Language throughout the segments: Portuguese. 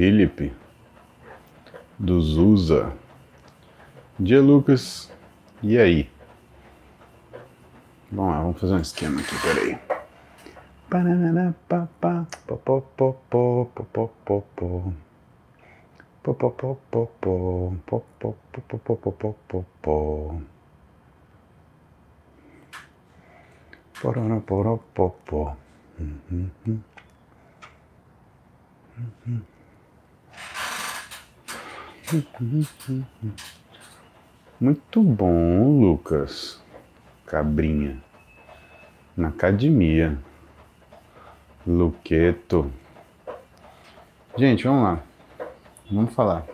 Felipe. Do Zusa. Dia, Lucas. E aí? Bom, vamos fazer um esquema aqui, peraí. Pororoporopopó. Uhum. Muito bom, Lucas. Cabrinha. Na academia. Luqueto. Gente, vamos lá. Vamos falar.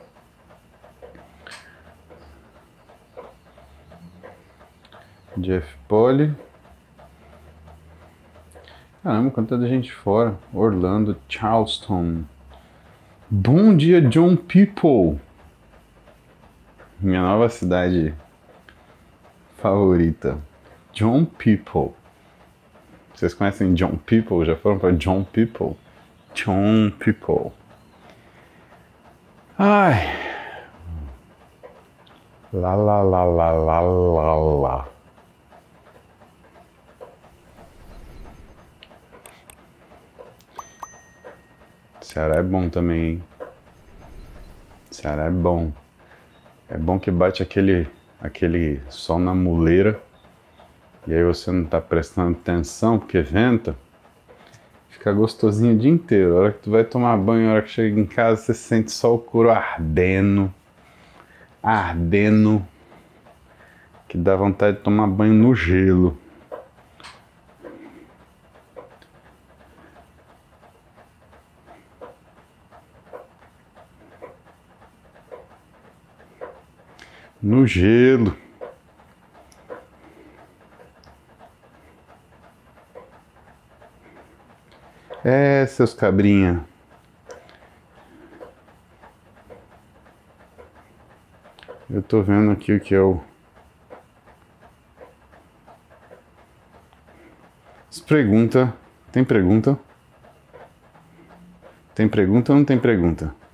Jeff Poli. Caramba, quanta gente fora. Orlando, Charleston. Bom dia, John People. Minha nova cidade favorita. John People. Vocês conhecem John People? Já foram para John People? John People. Ai. Lá, lá, lá, lá, lá, lá, lá. Ceará é bom também, hein? Ceará é bom. É bom que bate aquele, aquele sol na muleira e aí você não está prestando atenção porque venta, fica gostosinho o dia inteiro. A hora que tu vai tomar banho, a hora que chega em casa, você sente só o couro ardendo, ardendo, que dá vontade de tomar banho no gelo. No gelo. É, seus cabrinha. Eu tô vendo aqui o que é o. Pergunta. Tem pergunta? Tem pergunta ou não tem pergunta?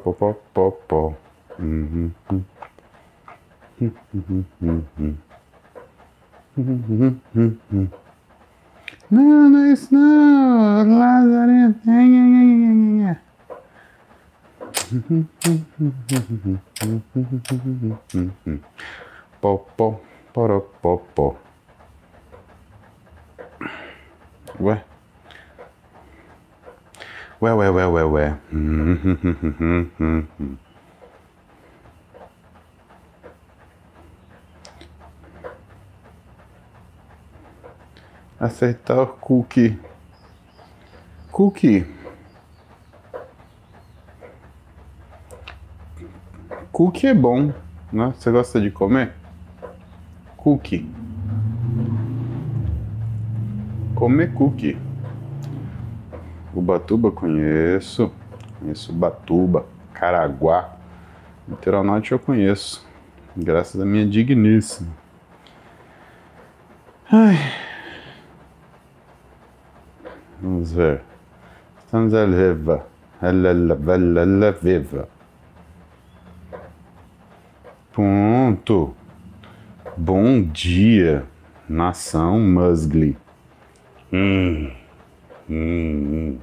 Pó, pó. Uhum. Não, não é isso não, Lazarento. Pó, pó, poró, pó, pó. Ué? Ué, ué, ué, ué, ué. Acertar o cookie. Cookie. Cookie é bom, né? Você gosta de comer? Cookie. Comer cookie. Ubatuba conheço. Conheço Ubatuba, Caraguá. Litoral Norte eu conheço. Graças à minha digníssima. Ai. Vamos ver. Estamos a. Ela viva. Ponto. Bom dia, nação Musgli. Hum. Hum.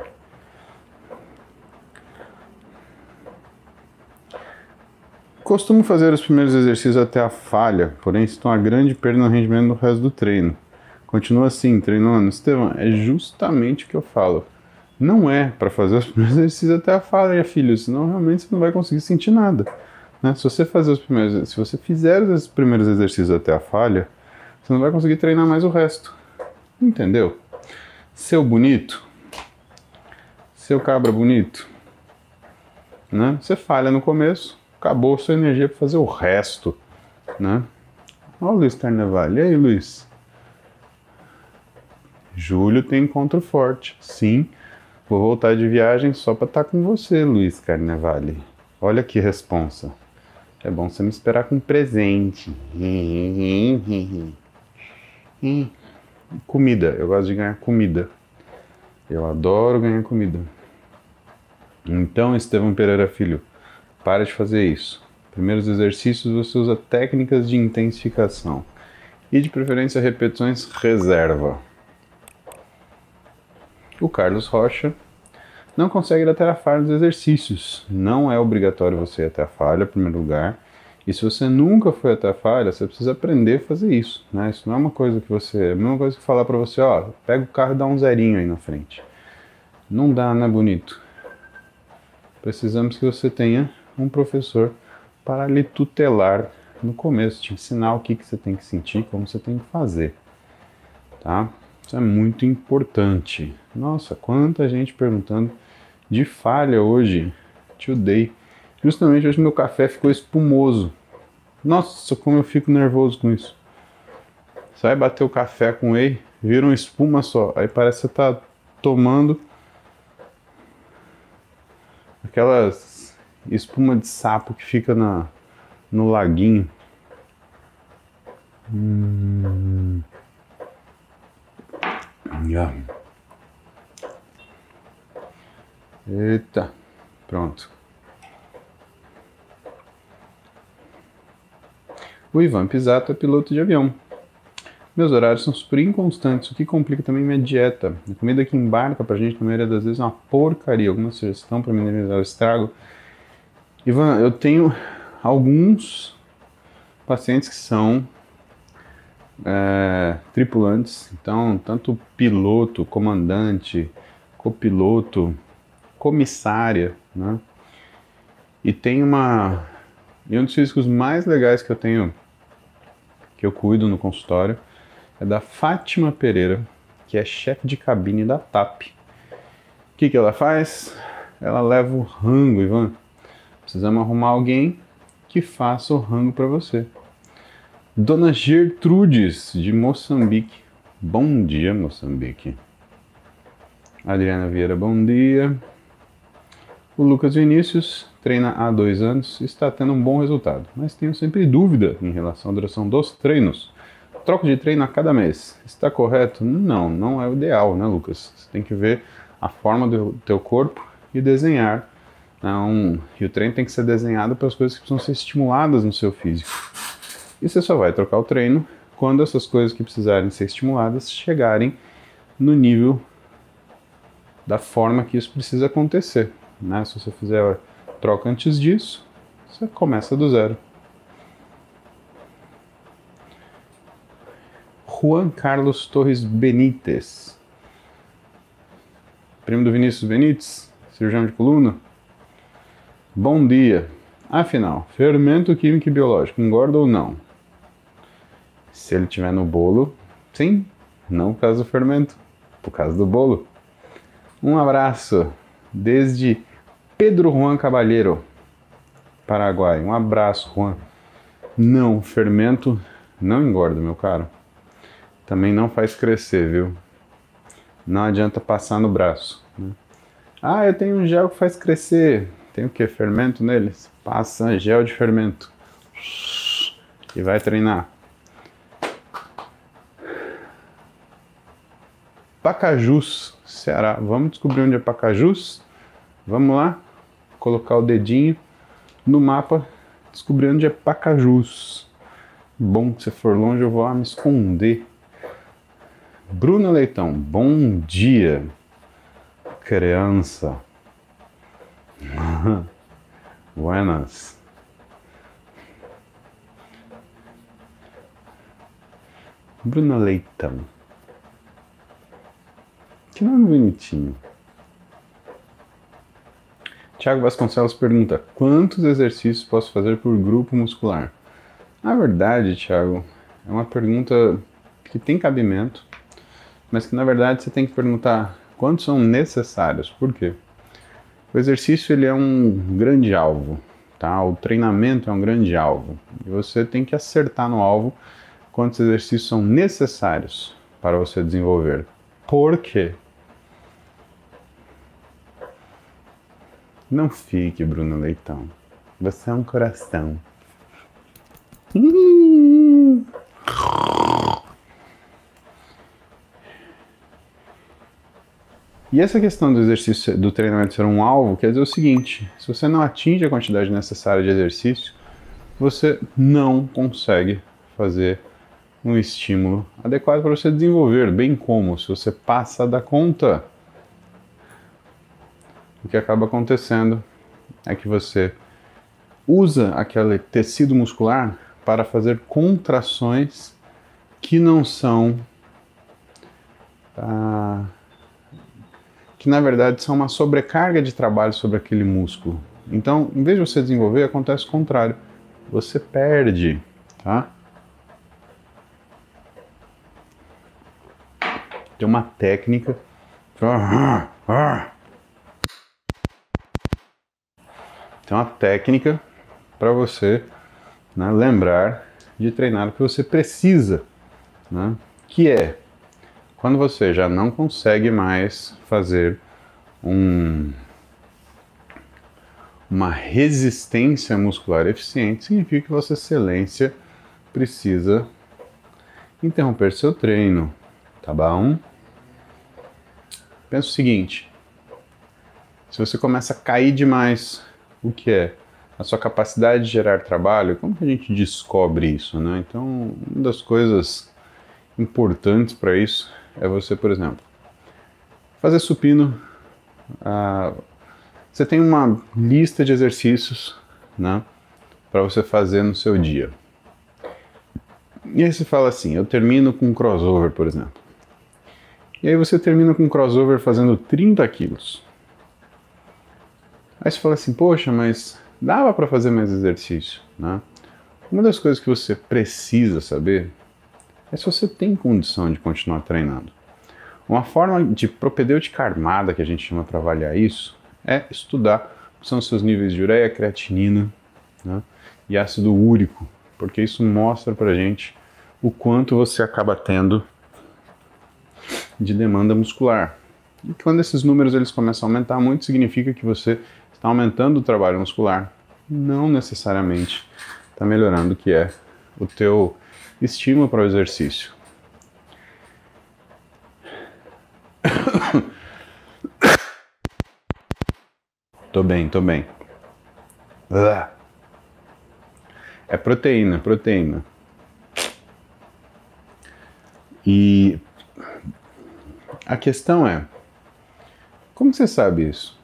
Costumo fazer os primeiros exercícios até a falha, porém sinto uma grande perda no rendimento do resto do treino. Continua assim, treinando. Estevão, é justamente o que eu falo. Não é para fazer os primeiros exercícios até a falha, filho, senão realmente você não vai conseguir sentir nada. Né? Se você fazer os primeiros, se você fizer os primeiros exercícios até a falha, você não vai conseguir treinar mais o resto. Entendeu? Seu bonito, seu cabra bonito, né? Você falha no começo, acabou sua energia para fazer o resto, né? Olha o Luiz Carnevale. E aí, Luiz? Julho tem encontro forte. Sim, vou voltar de viagem só para estar tá com você, Luiz Carnevale. Olha que responsa. É bom você me esperar com presente. comida, eu gosto de ganhar comida. Eu adoro ganhar comida. Então, Estevão Pereira Filho, para de fazer isso. Primeiros exercícios você usa técnicas de intensificação e de preferência repetições reserva. O Carlos Rocha não consegue ir até a falha dos exercícios. Não é obrigatório você ir até a falha, em primeiro lugar. E se você nunca foi até a falha, você precisa aprender a fazer isso. Né? Isso não é uma coisa que você. É a mesma coisa que falar para você, ó, pega o carro e dá um zerinho aí na frente. Não dá, né, bonito? Precisamos que você tenha um professor para lhe tutelar no começo, te ensinar o que, que você tem que sentir, como você tem que fazer. Tá? Isso é muito importante. Nossa, quanta gente perguntando de falha hoje. Today. Justamente hoje meu café ficou espumoso. Nossa, como eu fico nervoso com isso. Vai bater o café com whey, vira uma espuma só. Aí parece que você tá tomando aquelas espuma de sapo que fica na, no laguinho. Hum. Yeah. Eita, pronto. O Ivan Pisato é piloto de avião. Meus horários são super inconstantes, o que complica também minha dieta. A comida que embarca pra gente, na maioria das vezes, é uma porcaria. Alguma sugestão para minimizar o estrago? Ivan, eu tenho alguns pacientes que são é, tripulantes, então tanto piloto, comandante, copiloto, comissária, né? E tem uma e um dos físicos mais legais que eu tenho, que eu cuido no consultório, é da Fátima Pereira, que é chefe de cabine da TAP. O que, que ela faz? Ela leva o rango, Ivan Precisamos arrumar alguém que faça o rango para você. Dona Gertrudes, de Moçambique. Bom dia, Moçambique. Adriana Vieira, bom dia. O Lucas Vinícius treina há dois anos e está tendo um bom resultado, mas tenho sempre dúvida em relação à duração dos treinos. Troco de treino a cada mês. Está correto? Não, não é o ideal, né, Lucas? Você tem que ver a forma do teu corpo e desenhar então, e o treino tem que ser desenhado para as coisas que precisam ser estimuladas no seu físico. E você só vai trocar o treino quando essas coisas que precisarem ser estimuladas chegarem no nível da forma que isso precisa acontecer. Né? Se você fizer a troca antes disso, você começa do zero. Juan Carlos Torres Benítez, primo do Vinícius Benítez, cirurgião de coluna. Bom dia. Afinal, fermento químico e biológico engorda ou não? Se ele tiver no bolo, sim, não por causa do fermento, por causa do bolo. Um abraço desde Pedro Juan Cabalheiro, Paraguai. Um abraço, Juan. Não, fermento não engorda, meu caro. Também não faz crescer, viu? Não adianta passar no braço. Né? Ah, eu tenho um gel que faz crescer. Tem o que? Fermento neles? Passa gel de fermento. E vai treinar. Pacajus, Ceará. Vamos descobrir onde é Pacajus? Vamos lá? Colocar o dedinho no mapa, descobrir onde é Pacajus. Bom, se for longe eu vou lá me esconder. Bruna Leitão, bom dia, criança. Buenas. Bruna Leitão. Que nome bonitinho. Tiago Vasconcelos pergunta: quantos exercícios posso fazer por grupo muscular? Na verdade, Tiago, é uma pergunta que tem cabimento, mas que na verdade você tem que perguntar quantos são necessários. Por quê? O exercício ele é um grande alvo, tá? O treinamento é um grande alvo. E você tem que acertar no alvo quantos exercícios são necessários para você desenvolver. Por quê? Não fique, Bruno Leitão. Você é um coração. E essa questão do exercício, do treinamento ser um alvo, quer dizer o seguinte: se você não atinge a quantidade necessária de exercício, você não consegue fazer um estímulo adequado para você desenvolver, bem como se você passa da conta. O que acaba acontecendo é que você usa aquele tecido muscular para fazer contrações que não são. Ah, que na verdade são uma sobrecarga de trabalho sobre aquele músculo. Então, em vez de você desenvolver, acontece o contrário. Você perde, tá? Tem uma técnica. Tem uma técnica para você né, lembrar de treinar o que você precisa, né, que é quando você já não consegue mais fazer um, uma resistência muscular eficiente, significa que Vossa Excelência precisa interromper seu treino, tá bom? Pensa o seguinte: se você começa a cair demais, o que é? A sua capacidade de gerar trabalho, como que a gente descobre isso, né? Então, uma das coisas importantes para isso é você, por exemplo, fazer supino. Ah, você tem uma lista de exercícios, né, para você fazer no seu dia. E aí você fala assim, eu termino com crossover, por exemplo. E aí você termina com crossover fazendo 30 quilos. Aí você fala assim, poxa, mas dava para fazer mais exercício, né? Uma das coisas que você precisa saber é se você tem condição de continuar treinando. Uma forma de propedêutica armada que a gente chama para avaliar isso é estudar são seus níveis de ureia, creatinina né, e ácido úrico, porque isso mostra para gente o quanto você acaba tendo de demanda muscular. E quando esses números eles começam a aumentar muito, significa que você está aumentando o trabalho muscular, não necessariamente está melhorando o que é o teu estímulo para o exercício. tô bem, tô bem. É proteína, proteína. E a questão é, como você sabe isso?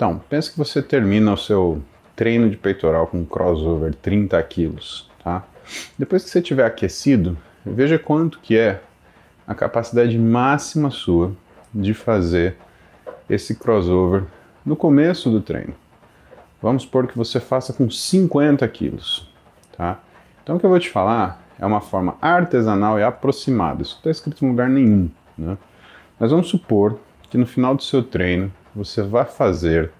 Então, pensa que você termina o seu treino de peitoral com crossover 30 quilos, tá? Depois que você tiver aquecido, veja quanto que é a capacidade máxima sua de fazer esse crossover no começo do treino. Vamos supor que você faça com 50 quilos, tá? Então o que eu vou te falar é uma forma artesanal e aproximada. Isso não está escrito em lugar nenhum, né? Mas vamos supor que no final do seu treino você vai fazer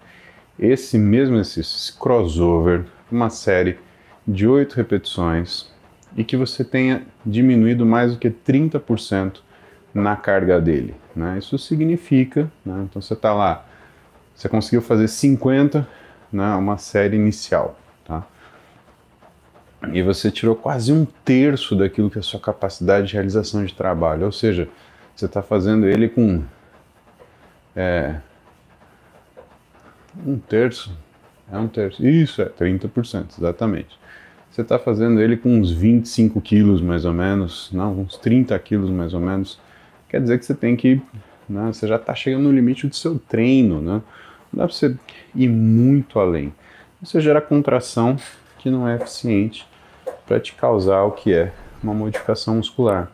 esse mesmo exercício, esse crossover, uma série de oito repetições e que você tenha diminuído mais do que 30% na carga dele. Né? Isso significa, né? então você está lá, você conseguiu fazer 50, né, uma série inicial, tá? e você tirou quase um terço daquilo que é a sua capacidade de realização de trabalho, ou seja, você está fazendo ele com é, um terço, é um terço, isso é 30%, exatamente. você está fazendo ele com uns 25 quilos mais ou menos, não, uns 30 quilos mais ou menos, quer dizer que você tem que, né, você já está chegando no limite do seu treino, né? Não dá para você ir muito além. Você gera contração que não é eficiente para te causar o que é uma modificação muscular.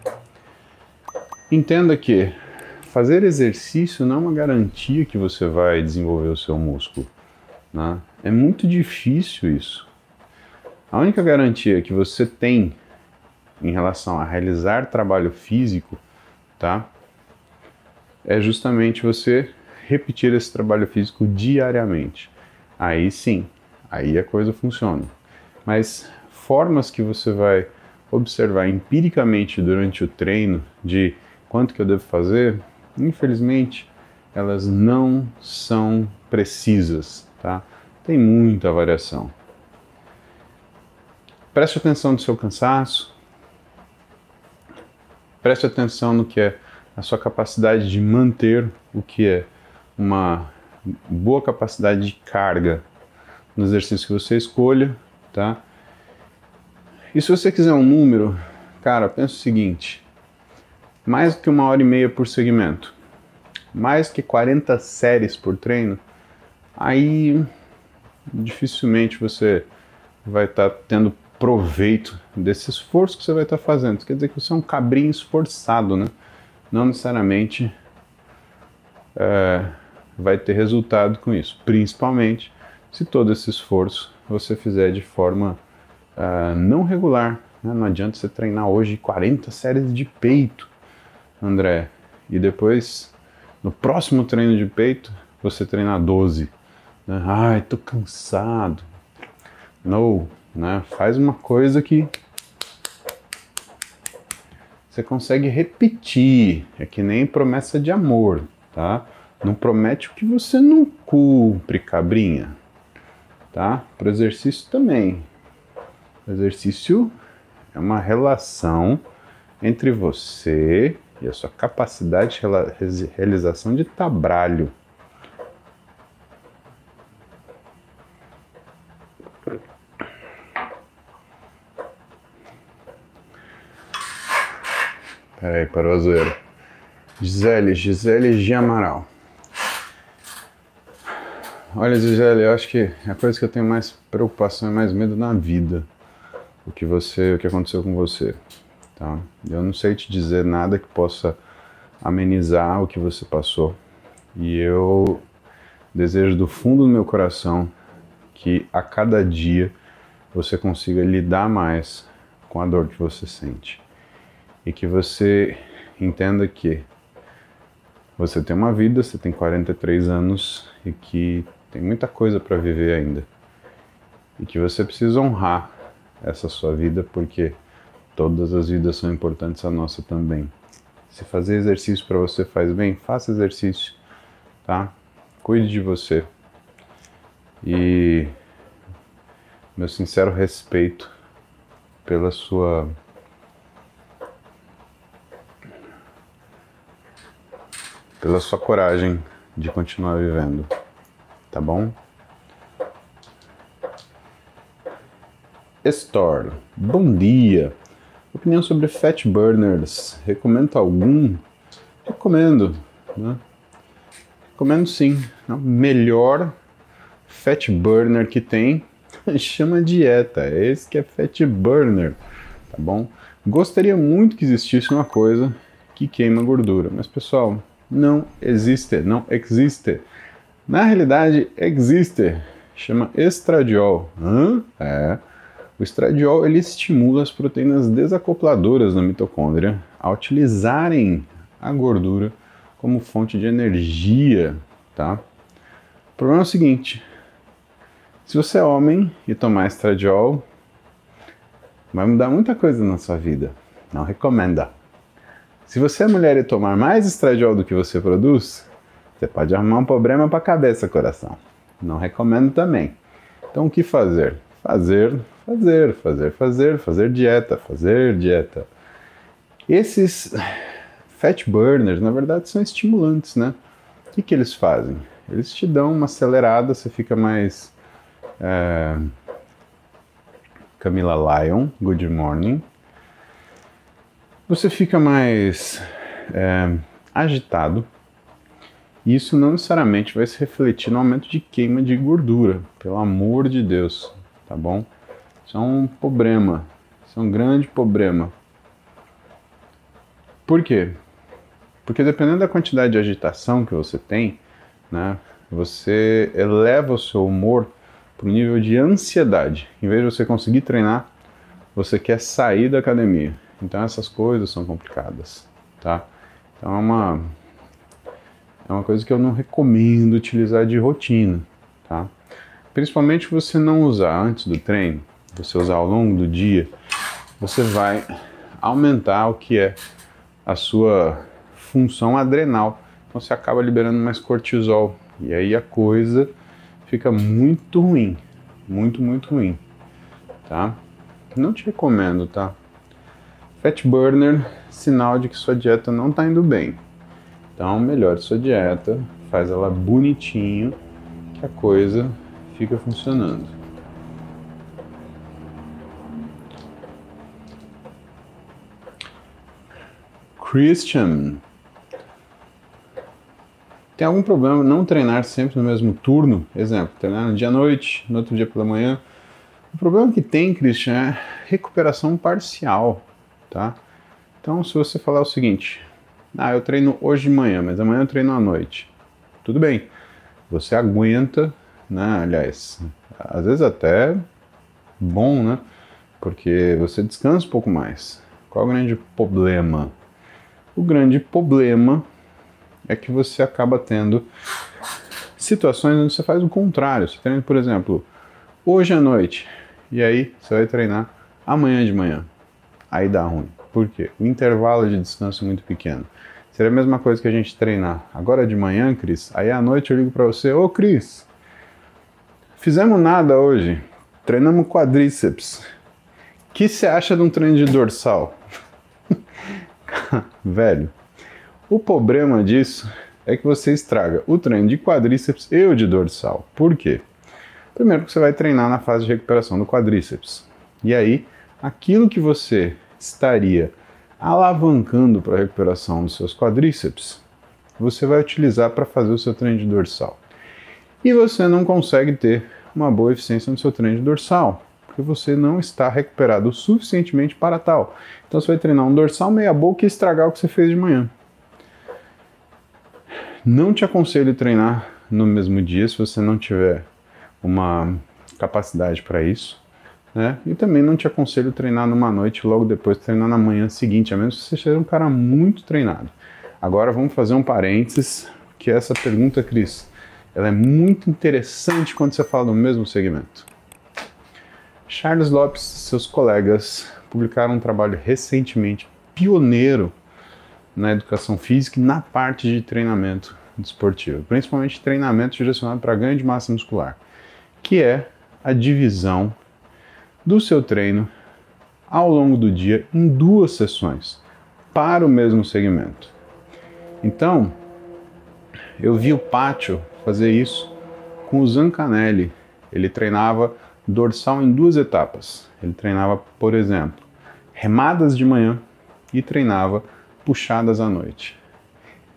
Entenda que fazer exercício não é uma garantia que você vai desenvolver o seu músculo. Né? É muito difícil isso. A única garantia que você tem em relação a realizar trabalho físico, tá? É justamente você repetir esse trabalho físico diariamente. Aí sim, aí a coisa funciona. Mas formas que você vai observar empiricamente durante o treino de quanto que eu devo fazer, infelizmente, elas não são precisas, tá? Tem muita variação. Preste atenção no seu cansaço. Preste atenção no que é a sua capacidade de manter o que é uma boa capacidade de carga no exercício que você escolha, tá? E se você quiser um número, cara, pensa o seguinte: mais do que uma hora e meia por segmento, mais que 40 séries por treino, aí dificilmente você vai estar tá tendo proveito desse esforço que você vai estar tá fazendo. Quer dizer que você é um cabrinho esforçado, né? Não necessariamente é, vai ter resultado com isso, principalmente se todo esse esforço você fizer de forma uh, não regular. Né? Não adianta você treinar hoje 40 séries de peito, André, e depois no próximo treino de peito você treinar 12. Né? Ai, tô cansado. Não, né? Faz uma coisa que você consegue repetir. É que nem promessa de amor, tá? Não promete o que você não cumpre, cabrinha. Tá? Para o exercício também. O exercício é uma relação entre você e a sua capacidade de realização de trabalho. Peraí, parou a zoeira. Gisele, Gisele de Amaral. Olha, Gisele, eu acho que a coisa que eu tenho mais preocupação e mais medo na vida, o que você, o que aconteceu com você, tá? Eu não sei te dizer nada que possa amenizar o que você passou. E eu desejo do fundo do meu coração que a cada dia você consiga lidar mais com a dor que você sente e que você entenda que você tem uma vida, você tem 43 anos e que tem muita coisa para viver ainda. E que você precisa honrar essa sua vida porque todas as vidas são importantes, a nossa também. Se fazer exercício para você faz bem, faça exercício, tá? Cuide de você. E meu sincero respeito pela sua pela sua coragem de continuar vivendo, tá bom? Store, bom dia. Opinião sobre fat burners. Recomendo algum? Recomendo, né? Recomendo sim. O melhor fat burner que tem chama dieta. É esse que é fat burner, tá bom? Gostaria muito que existisse uma coisa que queima gordura, mas pessoal, não existe, não existe. Na realidade, existe. Chama estradiol. Hã? É. O estradiol ele estimula as proteínas desacopladoras na mitocôndria a utilizarem a gordura como fonte de energia, tá? O problema é o seguinte: se você é homem e tomar estradiol, vai mudar muita coisa na sua vida. Não recomenda. Se você é mulher e tomar mais estradiol do que você produz, você pode arrumar um problema para a cabeça, coração. Não recomendo também. Então, o que fazer? Fazer, fazer, fazer, fazer, fazer dieta, fazer dieta. Esses fat burners, na verdade, são estimulantes, né? O que, que eles fazem? Eles te dão uma acelerada, você fica mais. É, Camila Lyon, Good Morning. Você fica mais é, agitado. Isso não necessariamente vai se refletir no aumento de queima de gordura, pelo amor de Deus, tá bom? Isso é um problema, isso é um grande problema. Por quê? Porque dependendo da quantidade de agitação que você tem, né, você eleva o seu humor para o nível de ansiedade. Em vez de você conseguir treinar, você quer sair da academia. Então essas coisas são complicadas, tá? Então é uma é uma coisa que eu não recomendo utilizar de rotina, tá? Principalmente você não usar antes do treino, você usar ao longo do dia, você vai aumentar o que é a sua função adrenal. Então você acaba liberando mais cortisol e aí a coisa fica muito ruim, muito, muito ruim, tá? Não te recomendo, tá? Fat burner, sinal de que sua dieta não está indo bem. Então, melhore sua dieta, faz ela bonitinho, que a coisa fica funcionando. Christian tem algum problema não treinar sempre no mesmo turno? Exemplo, treinar no dia à noite, no outro dia pela manhã. O problema que tem, Christian, é recuperação parcial, tá? Então, se você falar o seguinte, ah, eu treino hoje de manhã, mas amanhã eu treino à noite. Tudo bem, você aguenta, né? Aliás, às vezes até bom, né? Porque você descansa um pouco mais. Qual é o grande problema? O grande problema é que você acaba tendo situações onde você faz o contrário. Você treina, por exemplo, hoje à noite, e aí você vai treinar amanhã de manhã. Aí dá ruim. Por quê? O intervalo de descanso é muito pequeno. Seria a mesma coisa que a gente treinar agora de manhã, Cris. Aí à noite eu ligo para você: Ô Cris, fizemos nada hoje. Treinamos quadríceps. O que você acha de um treino de dorsal? Velho, o problema disso é que você estraga o treino de quadríceps e o de dorsal. Por quê? Primeiro que você vai treinar na fase de recuperação do quadríceps. E aí, aquilo que você estaria alavancando para a recuperação dos seus quadríceps, você vai utilizar para fazer o seu treino de dorsal. E você não consegue ter uma boa eficiência no seu treino de dorsal, porque você não está recuperado suficientemente para tal. Então você vai treinar um dorsal meia boca e estragar o que você fez de manhã. Não te aconselho treinar no mesmo dia se você não tiver uma capacidade para isso. Né? E também não te aconselho treinar numa noite logo depois treinar na manhã seguinte, a menos que você seja um cara muito treinado. Agora vamos fazer um parênteses, que essa pergunta, Cris, ela é muito interessante quando você fala do mesmo segmento. Charles Lopes e seus colegas publicaram um trabalho recentemente pioneiro na educação física e na parte de treinamento desportivo, principalmente treinamento direcionado para ganho de massa muscular, que é a divisão do seu treino ao longo do dia em duas sessões para o mesmo segmento. Então, eu vi o Pátio fazer isso com o Zancanelli. Ele treinava dorsal em duas etapas. Ele treinava, por exemplo, remadas de manhã e treinava puxadas à noite.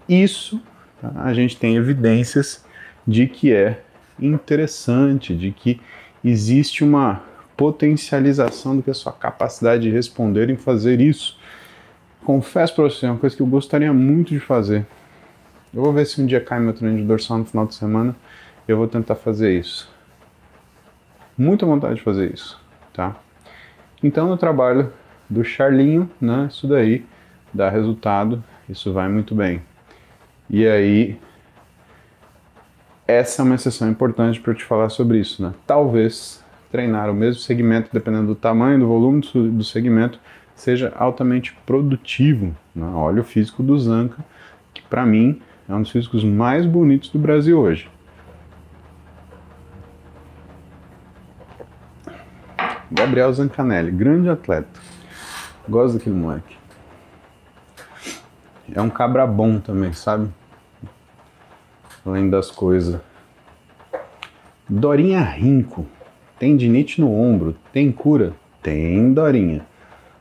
Isso tá? a gente tem evidências de que é interessante, de que existe uma potencialização do que a sua capacidade de responder em fazer isso. Confesso para você, é uma coisa que eu gostaria muito de fazer. Eu vou ver se um dia cai meu treino de dorsal no final de semana, eu vou tentar fazer isso. Muita vontade de fazer isso, tá? Então no trabalho do Charlinho, né, isso daí dá resultado, isso vai muito bem. E aí, essa é uma exceção importante para eu te falar sobre isso, né? Talvez treinar o mesmo segmento, dependendo do tamanho, do volume do segmento, seja altamente produtivo. Né? Olha o físico do Zanca, que para mim é um dos físicos mais bonitos do Brasil hoje. Gabriel Zancanelli, grande atleta. Gosto daquele moleque. É um cabra bom também, sabe? Além das coisas. Dorinha Rinco. Tendinite no ombro. Tem cura? Tem, Dorinha.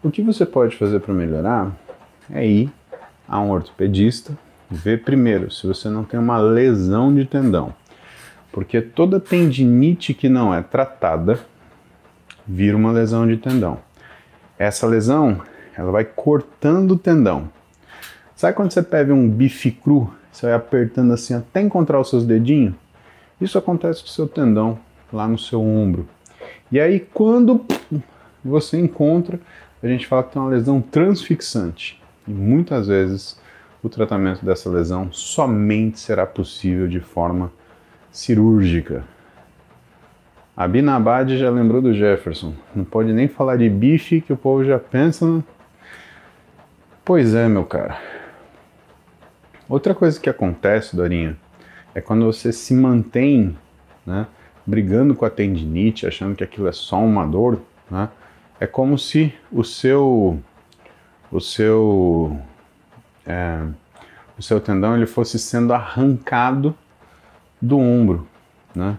O que você pode fazer para melhorar é ir a um ortopedista, ver primeiro se você não tem uma lesão de tendão. Porque toda tendinite que não é tratada vira uma lesão de tendão. Essa lesão, ela vai cortando o tendão. Sabe quando você pega um bife cru, você vai apertando assim até encontrar os seus dedinhos? Isso acontece com o seu tendão lá no seu ombro. E aí quando você encontra, a gente fala que tem uma lesão transfixante. E muitas vezes o tratamento dessa lesão somente será possível de forma cirúrgica. A Binabad já lembrou do Jefferson. Não pode nem falar de bife que o povo já pensa. No... Pois é, meu cara. Outra coisa que acontece, Dorinha, é quando você se mantém, né, brigando com a tendinite, achando que aquilo é só uma dor, né? É como se o seu o seu é, o seu tendão ele fosse sendo arrancado do ombro, né?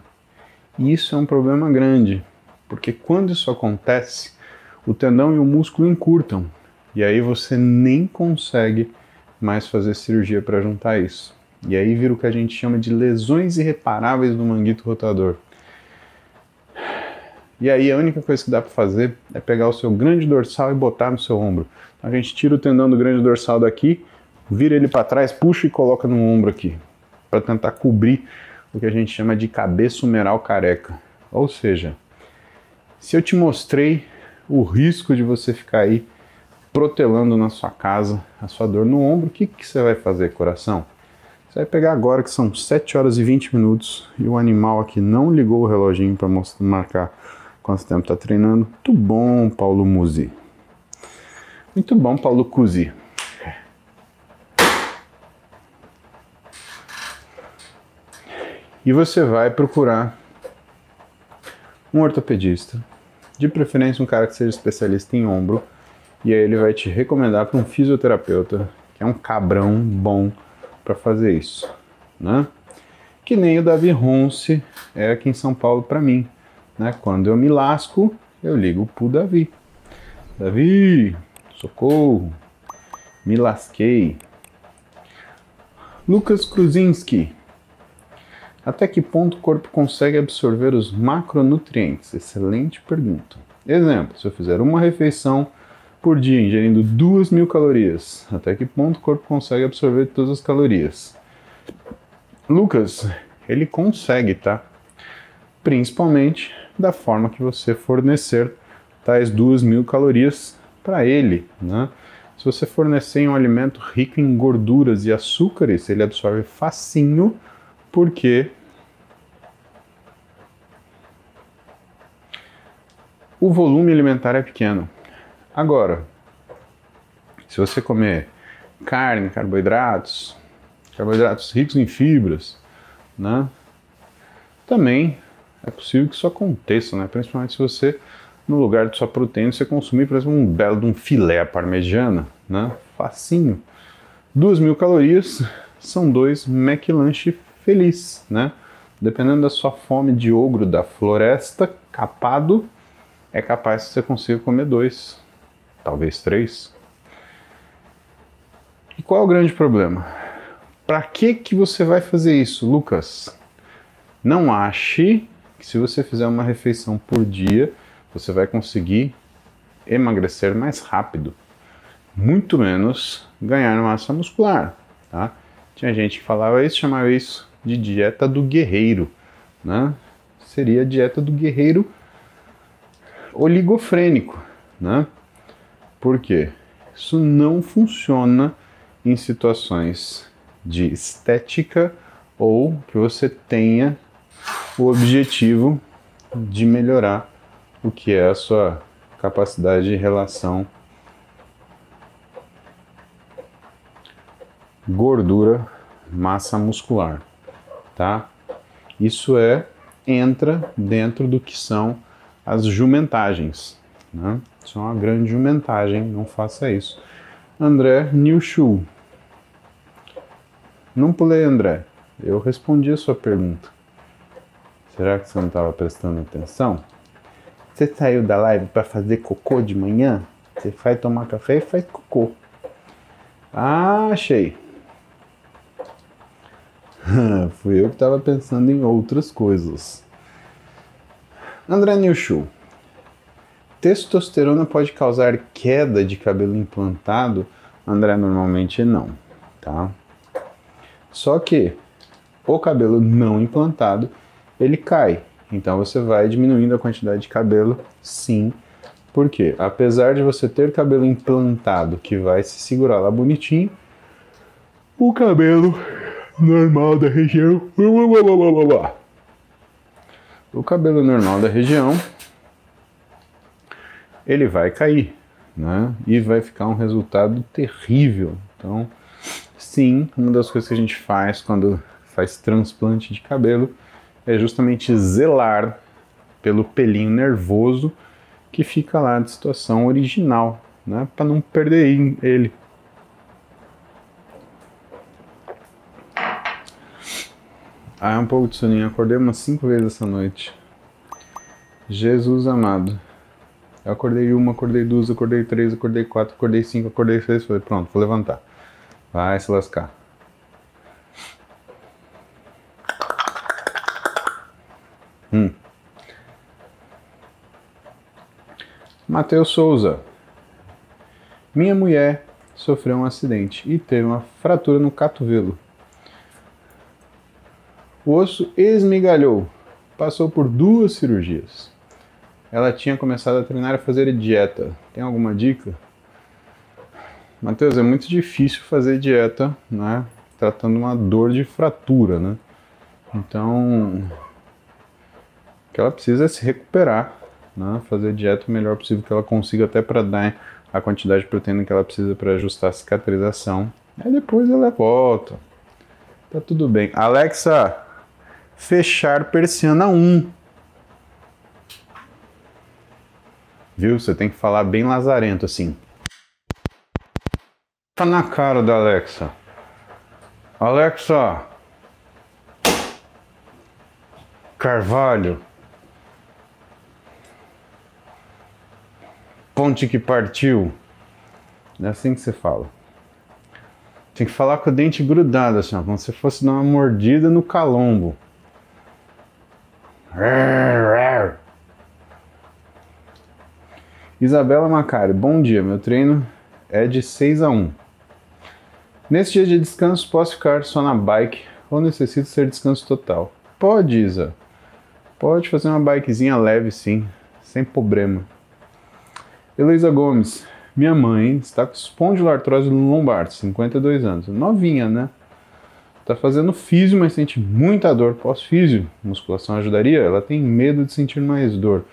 E isso é um problema grande, porque quando isso acontece, o tendão e o músculo encurtam, e aí você nem consegue mais fazer cirurgia para juntar isso. E aí vira o que a gente chama de lesões irreparáveis do manguito rotador. E aí a única coisa que dá para fazer é pegar o seu grande dorsal e botar no seu ombro. Então, a gente tira o tendão do grande dorsal daqui, vira ele para trás, puxa e coloca no ombro aqui, para tentar cobrir o que a gente chama de cabeça humeral careca. Ou seja, se eu te mostrei o risco de você ficar aí protelando na sua casa a sua dor no ombro, o que, que você vai fazer, coração? Você vai pegar agora que são 7 horas e 20 minutos e o animal aqui não ligou o reloginho para marcar quanto tempo está treinando. Muito bom, Paulo Musi. Muito bom, Paulo Cusi. E você vai procurar um ortopedista, de preferência um cara que seja especialista em ombro, e aí ele vai te recomendar para um fisioterapeuta, que é um cabrão bom para fazer isso, né? Que nem o Davi Ronce é aqui em São Paulo para mim, né? Quando eu me lasco, eu ligo pro Davi. Davi, socorro, me lasquei. Lucas Kruzinski, até que ponto o corpo consegue absorver os macronutrientes? Excelente pergunta. Exemplo, se eu fizer uma refeição por dia ingerindo 2 mil calorias, até que ponto o corpo consegue absorver todas as calorias? Lucas, ele consegue, tá? Principalmente da forma que você fornecer tais 2 mil calorias para ele, né? Se você fornecer um alimento rico em gorduras e açúcares, ele absorve facinho, porque o volume alimentar é pequeno. Agora, se você comer carne, carboidratos, carboidratos ricos em fibras, né? Também é possível que isso aconteça, né? Principalmente se você, no lugar de sua proteína, você consumir, por exemplo, um belo de um filé parmegiana, né? Facinho. Duas mil calorias são dois McLanche feliz, né? Dependendo da sua fome de ogro da floresta, capado, é capaz que você consiga comer dois, talvez três. E qual é o grande problema? Para que que você vai fazer isso, Lucas? Não ache que se você fizer uma refeição por dia, você vai conseguir emagrecer mais rápido, muito menos ganhar massa muscular, tá? Tinha gente que falava isso, chamava isso de dieta do guerreiro, né? Seria a dieta do guerreiro oligofrênico, né? Por quê? Isso não funciona em situações de estética ou que você tenha o objetivo de melhorar o que é a sua capacidade de relação gordura massa muscular, tá? Isso é entra dentro do que são as jumentagens. Né? Isso é uma grande jumentagem, não faça isso. André Newshu. Não pulei, André. Eu respondi a sua pergunta. Será que você não estava prestando atenção? Você saiu da live para fazer cocô de manhã? Você vai tomar café e faz cocô. Ah, achei. Fui eu que estava pensando em outras coisas. André Nilschu. Testosterona pode causar queda de cabelo implantado? André, normalmente não, tá? Só que o cabelo não implantado, ele cai. Então você vai diminuindo a quantidade de cabelo, sim. Porque apesar de você ter cabelo implantado que vai se segurar lá bonitinho, o cabelo normal da região. O cabelo normal da região ele vai cair, né? E vai ficar um resultado terrível. Então, sim, uma das coisas que a gente faz quando faz transplante de cabelo é justamente zelar pelo pelinho nervoso que fica lá de situação original, né? Para não perder ele. Ah, é um pouco de soninho. Acordei umas cinco vezes essa noite. Jesus amado. Eu acordei uma, acordei duas, acordei três, acordei quatro, acordei cinco, acordei seis. Falei, pronto, vou levantar. Vai se lascar. Hum. Matheus Souza. Minha mulher sofreu um acidente e teve uma fratura no cotovelo. Osso esmigalhou. Passou por duas cirurgias ela tinha começado a treinar a fazer dieta. Tem alguma dica? Matheus, é muito difícil fazer dieta, né? Tratando uma dor de fratura, né? Então, o que ela precisa é se recuperar, né? Fazer dieta o melhor possível que ela consiga, até para dar a quantidade de proteína que ela precisa para ajustar a cicatrização. Aí depois ela volta. Tá tudo bem. Alexa, fechar persiana 1. Viu? Você tem que falar bem lazarento assim. Tá na cara da Alexa. Alexa. Carvalho. Ponte que partiu. É assim que você fala. Tem que falar com o dente grudado, assim, ó, como se fosse dar uma mordida no calombo. Isabela Macari, bom dia. Meu treino é de 6 a 1. Nesse dia de descanso, posso ficar só na bike ou necessito ser descanso total? Pode, Isa. Pode fazer uma bikezinha leve, sim, sem problema. Heloísa Gomes, minha mãe está com espondiloartrose no lombar, 52 anos. Novinha, né? Tá fazendo físio, mas sente muita dor. Pós-físio, musculação ajudaria? Ela tem medo de sentir mais dor.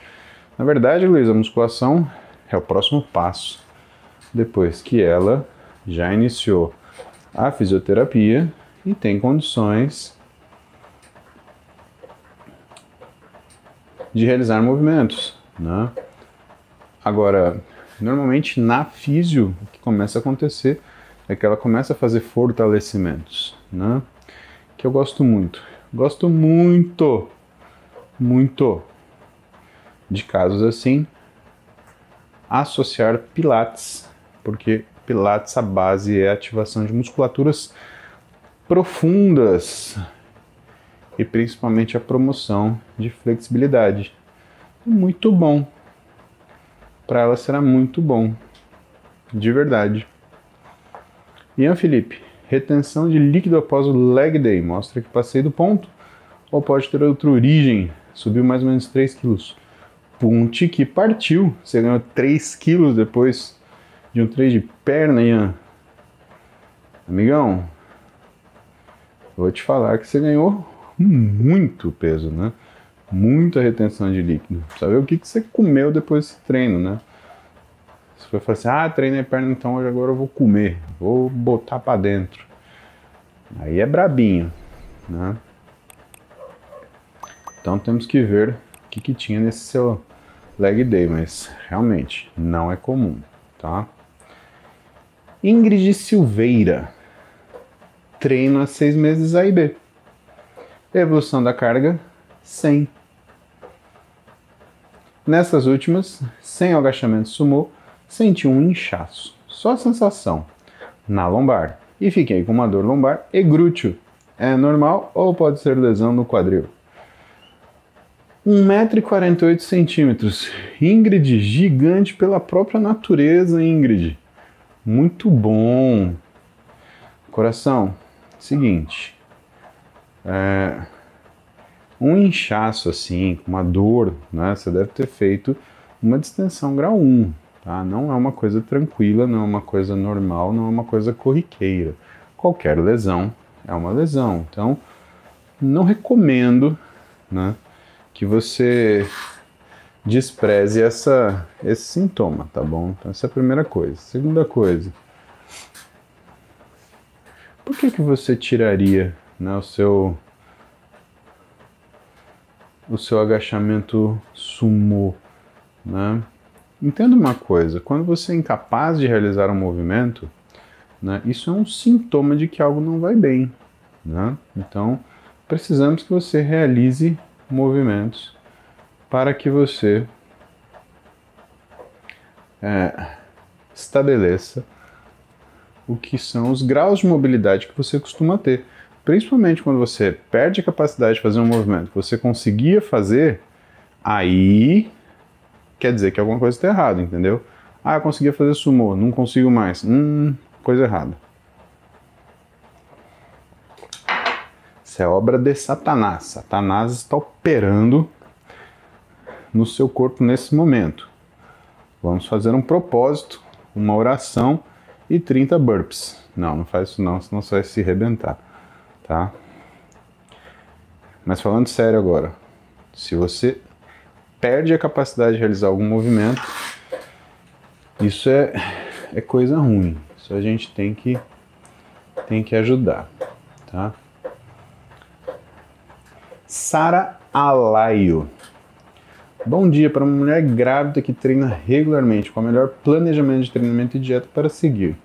Na verdade, Luiz, a musculação é o próximo passo. Depois que ela já iniciou a fisioterapia e tem condições de realizar movimentos, né? Agora, normalmente na físio, o que começa a acontecer é que ela começa a fazer fortalecimentos, né? Que eu gosto muito. Gosto muito, muito de casos assim, associar Pilates, porque Pilates a base é a ativação de musculaturas profundas e principalmente a promoção de flexibilidade. Muito bom. Para ela será muito bom. De verdade. Ian Felipe, retenção de líquido após o leg day mostra que passei do ponto ou pode ter outra origem? Subiu mais ou menos 3 quilos. Punte que partiu. Você ganhou 3 quilos depois de um treino de perna, Ian. Amigão, vou te falar que você ganhou muito peso, né? Muita retenção de líquido. Saber o que, que você comeu depois desse treino, né? Se for falar assim, ah, treinei perna, então hoje agora eu vou comer, vou botar para dentro. Aí é brabinho, né? Então temos que ver o que, que tinha nesse seu leg day, mas realmente não é comum, tá? Ingrid Silveira, treino há seis meses A e B. Evolução da carga, 100. Nessas últimas, sem agachamento sumô, senti um inchaço, só a sensação, na lombar. E fiquei com uma dor lombar e glúteo. É normal ou pode ser lesão no quadril? 1,48m. Ingrid, gigante pela própria natureza, Ingrid. Muito bom. Coração, seguinte. É, um inchaço assim, com uma dor, né? Você deve ter feito uma distensão grau 1, tá? Não é uma coisa tranquila, não é uma coisa normal, não é uma coisa corriqueira. Qualquer lesão é uma lesão. Então, não recomendo, né, que você despreze essa, esse sintoma, tá bom? Então, essa é a primeira coisa. Segunda coisa, por que, que você tiraria né, o seu o seu agachamento sumô, né? Entenda uma coisa, quando você é incapaz de realizar um movimento, né, isso é um sintoma de que algo não vai bem, né? Então, precisamos que você realize movimentos para que você é, estabeleça o que são os graus de mobilidade que você costuma ter principalmente quando você perde a capacidade de fazer um movimento que você conseguia fazer, aí quer dizer que alguma coisa está errada, entendeu? Ah, eu conseguia fazer sumô, não consigo mais. Hum, coisa errada. Isso é obra de Satanás. Satanás está operando no seu corpo nesse momento. Vamos fazer um propósito, uma oração e 30 burps. Não, não faz isso não, senão você vai se rebentar tá? Mas falando sério agora, se você perde a capacidade de realizar algum movimento, isso é, é coisa ruim. Isso a gente tem que tem que ajudar, tá? Sara Alaio. Bom dia para uma mulher grávida que treina regularmente, com o melhor planejamento de treinamento e dieta para seguir.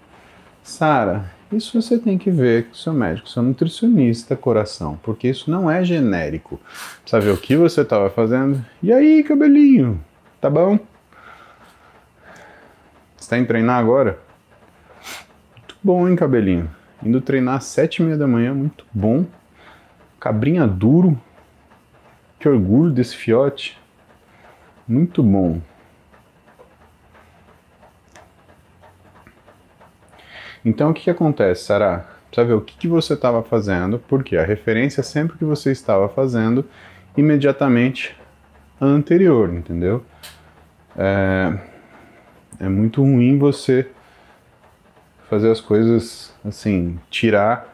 Sara, isso você tem que ver com seu médico, seu nutricionista, coração, porque isso não é genérico. Ver o que você estava fazendo. E aí, cabelinho? Tá bom? Você está indo treinar agora? Muito bom, hein, cabelinho? Indo treinar às sete e meia da manhã, muito bom. Cabrinha duro. Que orgulho desse fiote. Muito bom. Então o que, que acontece, Sara? Precisa ver o que, que você estava fazendo, porque a referência é sempre que você estava fazendo imediatamente anterior, entendeu? É, é muito ruim você fazer as coisas assim, tirar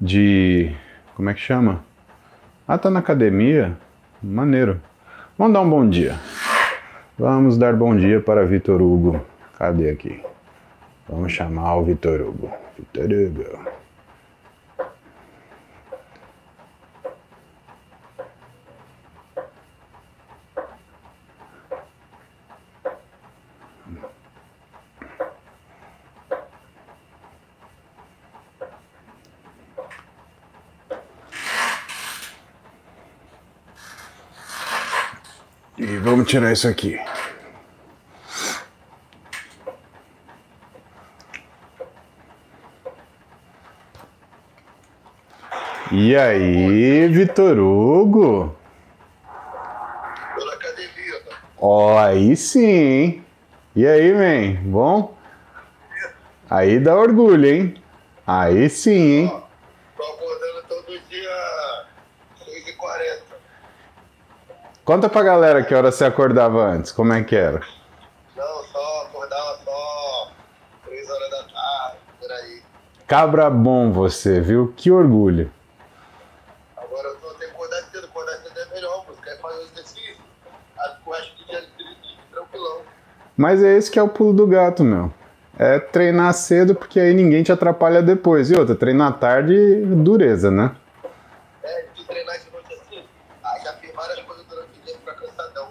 de. Como é que chama? Ah, tá na academia? Maneiro. Vamos dar um bom dia. Vamos dar bom dia para Vitor Hugo. Cadê aqui? Vamos chamar o Vitor Hugo. Vitor Hugo. E vamos tirar isso aqui. E aí, Vitor Hugo? Pela academia, tá? Ó, aí sim, E aí, man? Bom? Aí dá orgulho, hein? Aí sim, hein? Tô acordando todo dia 6h40. Conta pra galera que hora você acordava antes, como é que era? Não, só acordava só 3 horas da tarde, por aí. Cabra bom você, viu? Que orgulho. Agora eu tô tenho que acordar cedo, acordar cedo é melhor, porque quer fazer o exercício. Aí o resto do dia direitinho, tranquilão. Mas é esse que é o pulo do gato, meu. É treinar cedo porque aí ninguém te atrapalha depois. E outra, treinar tarde, dureza, né? É, treinar de noite assim, aí já fiz várias coisas durante o dia, fica cansadão.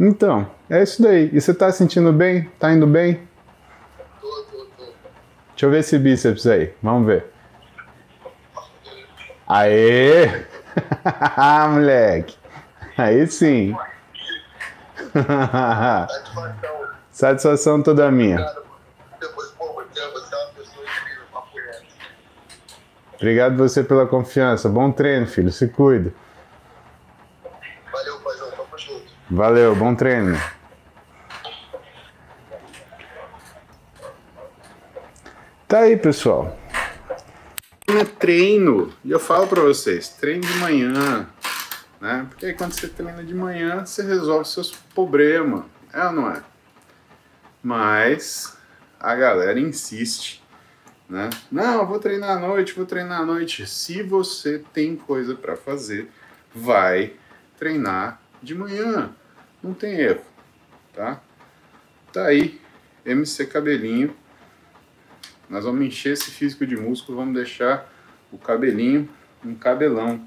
Então, é isso daí. E você tá sentindo bem? Tá indo bem? Tô, tô, tô. Deixa eu ver esse bíceps aí. Vamos ver. Aê! moleque! Aí sim. Satisfação. Satisfação toda minha. Obrigado, você é. Obrigado você pela confiança. Bom treino, filho. Se cuida. Valeu, paizão. Tamo junto. Valeu, bom treino. Tá aí, pessoal. É treino. E eu falo pra vocês, treino de manhã, né? Porque aí quando você treina de manhã, você resolve seus problemas. É ou não é? Mas a galera insiste, né? Não, vou treinar à noite, vou treinar à noite. Se você tem coisa pra fazer, vai treinar de manhã. Não tem erro, tá? Tá aí, MC Cabelinho. Nós vamos encher esse físico de músculo, vamos deixar o cabelinho um cabelão.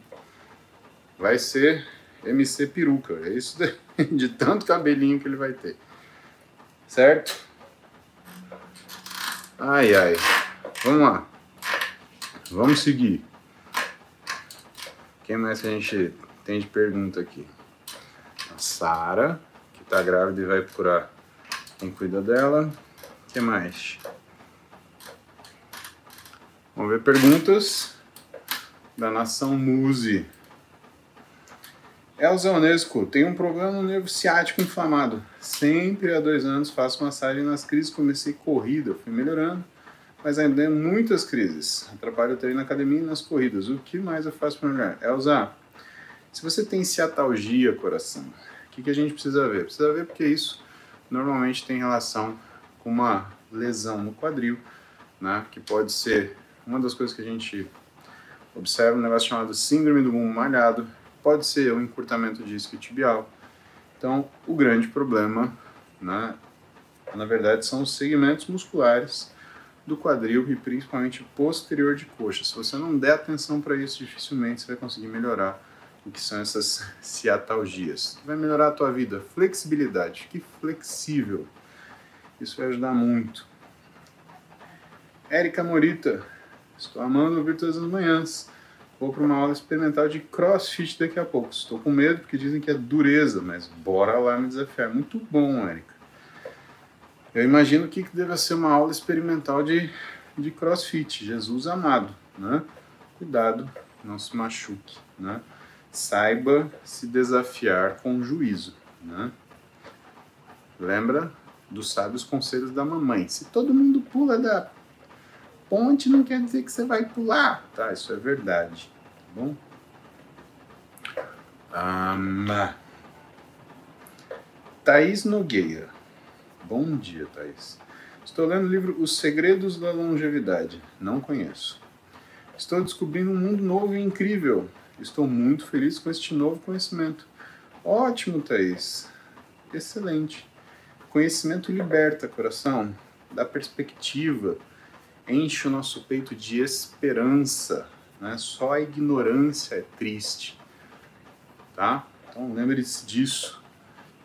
Vai ser MC peruca, é isso daí, de tanto cabelinho que ele vai ter. Certo? Ai ai. Vamos lá. Vamos seguir. Quem mais que a gente tem de pergunta aqui? A Sara, que tá grávida e vai procurar quem cuida dela. O que mais? Vamos ver perguntas da nação Muse. Elza Onesco, tem um problema no nervo ciático inflamado. Sempre há dois anos faço massagem nas crises, comecei corrida, fui melhorando, mas ainda tenho muitas crises. Atrapalha o treino na academia e nas corridas. O que mais eu faço para melhorar? Elza, se você tem ciatalgia, coração, o que, que a gente precisa ver? Precisa ver porque isso normalmente tem relação com uma lesão no quadril, né, que pode ser uma das coisas que a gente observa um negócio chamado síndrome do bumbum malhado, pode ser um encurtamento disco tibial. Então, o grande problema, né, na verdade, são os segmentos musculares do quadril e principalmente posterior de coxa. Se você não der atenção para isso, dificilmente você vai conseguir melhorar o que são essas ciatalgias. Vai melhorar a tua vida. Flexibilidade. Que flexível. Isso vai ajudar muito. Érica Morita. Estou amando ouvir todas as manhãs. Vou para uma aula experimental de crossfit daqui a pouco. Estou com medo porque dizem que é dureza, mas bora lá me desafiar. Muito bom, Érica. Eu imagino que deve ser uma aula experimental de, de crossfit. Jesus amado, né? Cuidado, não se machuque, né? Saiba se desafiar com juízo, né? Lembra dos sábios conselhos da mamãe. Se todo mundo pula da ponte não quer dizer que você vai pular, tá? Isso é verdade, tá bom? Um, Thaís Nogueira. Bom dia, Thaís. Estou lendo o livro Os Segredos da Longevidade. Não conheço. Estou descobrindo um mundo novo e incrível. Estou muito feliz com este novo conhecimento. Ótimo, Thaís. Excelente. Conhecimento liberta, coração. Dá perspectiva enche o nosso peito de esperança. Né? Só a ignorância é triste. Tá? Então lembre-se disso.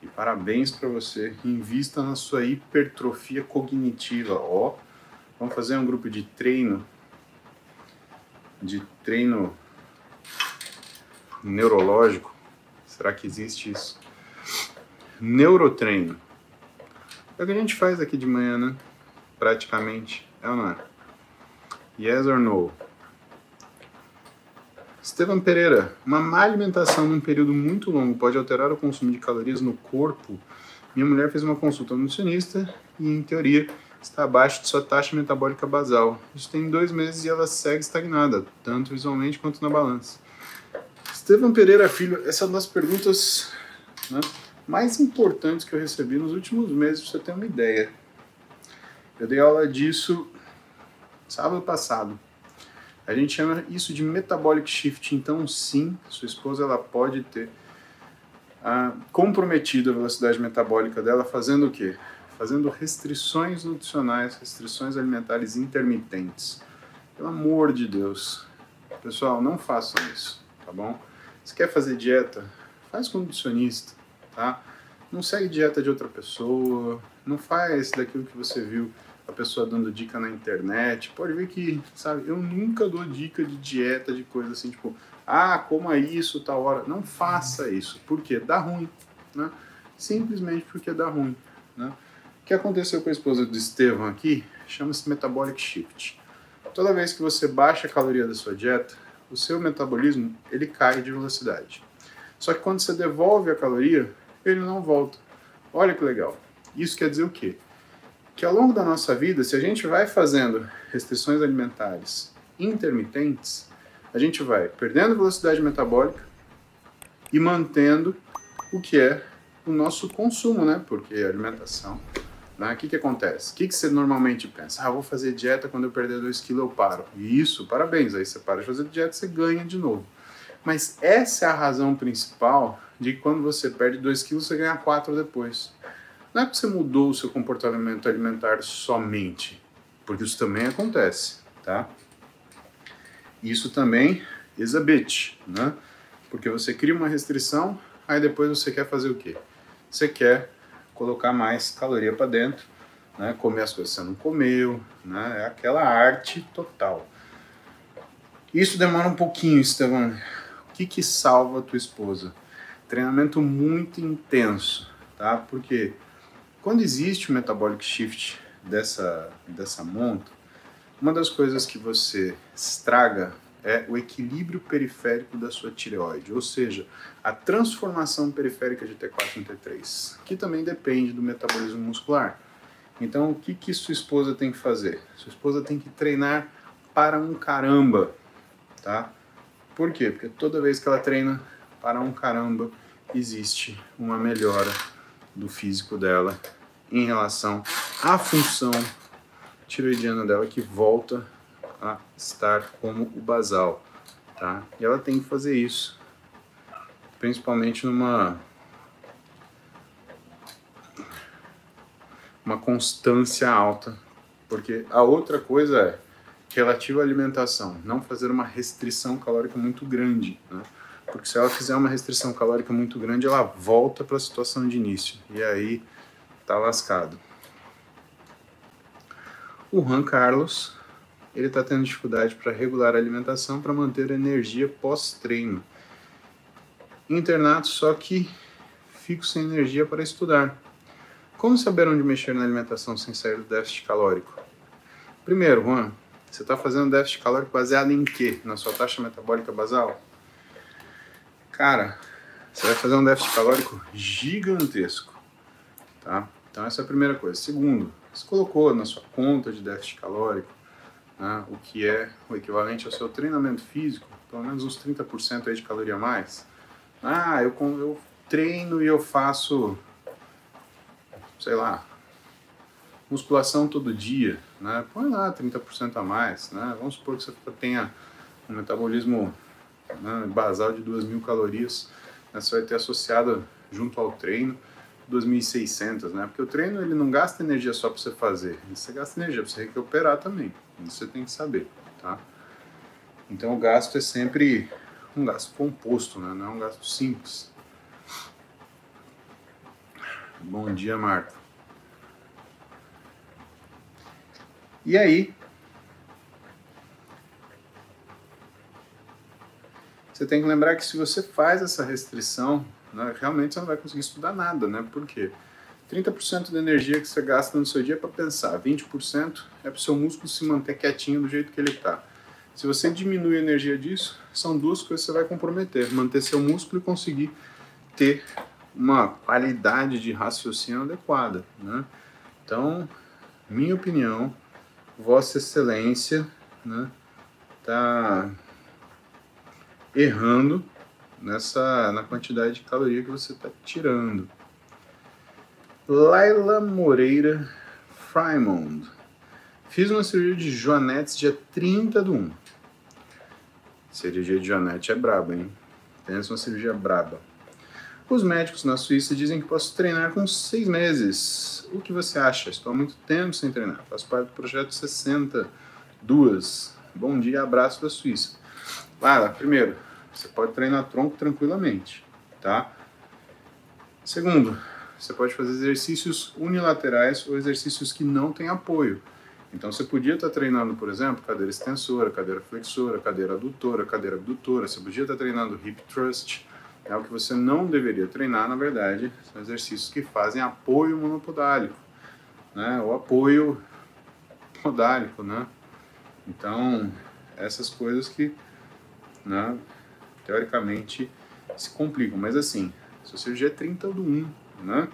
E parabéns para você. Invista na sua hipertrofia cognitiva. Ó, vamos fazer um grupo de treino. De treino neurológico. Será que existe isso? Neurotreino. É o que a gente faz aqui de manhã, né? Praticamente. É ou não é? Yes or no? Estevam Pereira, uma má alimentação num período muito longo pode alterar o consumo de calorias no corpo. Minha mulher fez uma consulta ao nutricionista e, em teoria, está abaixo de sua taxa metabólica basal. Isso tem dois meses e ela segue estagnada, tanto visualmente quanto na balança. Estevam Pereira Filho, essa é uma das perguntas né, mais importantes que eu recebi nos últimos meses, para você ter uma ideia. Eu dei aula disso sábado passado. A gente chama isso de metabolic shift. Então, sim, sua esposa ela pode ter ah, comprometido a velocidade metabólica dela fazendo o quê? Fazendo restrições nutricionais, restrições alimentares intermitentes. Pelo amor de Deus. Pessoal, não façam isso, tá bom? Se quer fazer dieta, faz com nutricionista, tá? Não segue dieta de outra pessoa, não faz daquilo que você viu a pessoa dando dica na internet. Pode ver que, sabe, eu nunca dou dica de dieta, de coisa assim, tipo, ah, coma isso, tal hora. Não faça isso, porque dá ruim, né? simplesmente porque dá ruim. Né? O que aconteceu com a esposa do Estevão aqui chama-se metabolic shift. Toda vez que você baixa a caloria da sua dieta, o seu metabolismo ele cai de velocidade. Só que quando você devolve a caloria, ele não volta. Olha que legal. Isso quer dizer o quê? Que ao longo da nossa vida, se a gente vai fazendo restrições alimentares intermitentes, a gente vai perdendo velocidade metabólica e mantendo o que é o nosso consumo, né? Porque alimentação. Né? O que, que acontece? O que, que você normalmente pensa? Ah, vou fazer dieta, quando eu perder 2 quilos eu paro. Isso, parabéns, aí você para de fazer dieta, você ganha de novo. Mas essa é a razão principal de que quando você perde 2 quilos, você ganha 4 depois. Não é que você mudou o seu comportamento alimentar somente, porque isso também acontece, tá? Isso também is a bitch, né? Porque você cria uma restrição, aí depois você quer fazer o quê? Você quer colocar mais caloria para dentro, né? Comer as coisas que você não comeu, né? É aquela arte total. Isso demora um pouquinho, Estevão. O que que salva a tua esposa? Treinamento muito intenso, tá? Porque quando existe o metabolic shift dessa dessa monta, uma das coisas que você estraga é o equilíbrio periférico da sua tireoide, ou seja, a transformação periférica de T4 em T3, que também depende do metabolismo muscular. Então, o que, que sua esposa tem que fazer? Sua esposa tem que treinar para um caramba, tá? Por quê? Porque toda vez que ela treina para um caramba, existe uma melhora do físico dela em relação à função tiroidiana dela que volta a estar como o basal, tá? E ela tem que fazer isso, principalmente numa uma constância alta, porque a outra coisa é relativa à alimentação, não fazer uma restrição calórica muito grande, né? Porque se ela fizer uma restrição calórica muito grande, ela volta para a situação de início e aí tá lascado. O Juan Carlos ele está tendo dificuldade para regular a alimentação para manter a energia pós-treino. Internato, só que fico sem energia para estudar. Como saber onde mexer na alimentação sem sair do déficit calórico? Primeiro, Juan, você está fazendo déficit calórico baseado em quê? Na sua taxa metabólica basal? Cara, você vai fazer um déficit calórico gigantesco, tá? Então essa é a primeira coisa. Segundo, você colocou na sua conta de déficit calórico né, o que é o equivalente ao seu treinamento físico, pelo menos uns 30% aí de caloria a mais. Ah, eu, eu treino e eu faço, sei lá, musculação todo dia, né? Põe lá 30% a mais, né? Vamos supor que você tenha um metabolismo né, basal de 2.000 calorias, né? você vai ter associado junto ao treino 2.600, né? Porque o treino ele não gasta energia só para você fazer, você gasta energia para você recuperar também. Isso você tem que saber, tá? Então o gasto é sempre um gasto composto, né? Não é um gasto simples. Bom dia, Marta. E aí, você tem que lembrar que se você faz essa restrição né, realmente você não vai conseguir estudar nada, né? Por quê? 30% da energia que você gasta no seu dia é para pensar, 20% é para o seu músculo se manter quietinho do jeito que ele está. Se você diminui a energia disso, são duas coisas que você vai comprometer: manter seu músculo e conseguir ter uma qualidade de raciocínio adequada. Né? Então, minha opinião, Vossa Excelência né, errando nessa na quantidade de caloria que você está tirando. Laila Moreira Frymond. Fiz uma cirurgia de joanetes dia 30 do 1. Cirurgia de joanete é braba, hein? Pensa uma cirurgia braba. Os médicos na Suíça dizem que posso treinar com seis meses. O que você acha? Estou há muito tempo sem treinar. Faço parte do projeto 62. Bom dia, abraço da Suíça. Laila, primeiro, você pode treinar tronco tranquilamente, tá? Segundo, você pode fazer exercícios unilaterais ou exercícios que não têm apoio. Então você podia estar treinando, por exemplo, cadeira extensora, cadeira flexora, cadeira adutora, cadeira abdutora. Você podia estar treinando hip thrust, É o que você não deveria treinar, na verdade, são exercícios que fazem apoio monopodálico, né? O apoio podálico, né? Então, essas coisas que, né, teoricamente se complicam. Mas assim, se cirurgia é 30 do 1, né?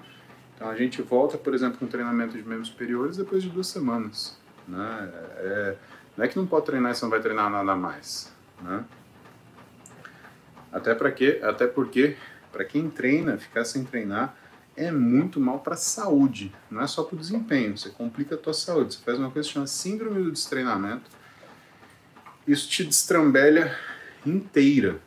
Então a gente volta, por exemplo, com treinamento de membros superiores depois de duas semanas. Né? É, não é que não pode treinar e você não vai treinar nada mais. Né? Até, para quê? Até porque, para quem treina, ficar sem treinar é muito mal para a saúde, não é só para o desempenho, você complica a tua saúde. Você faz uma coisa que chama síndrome do destreinamento, isso te destrambelha inteira.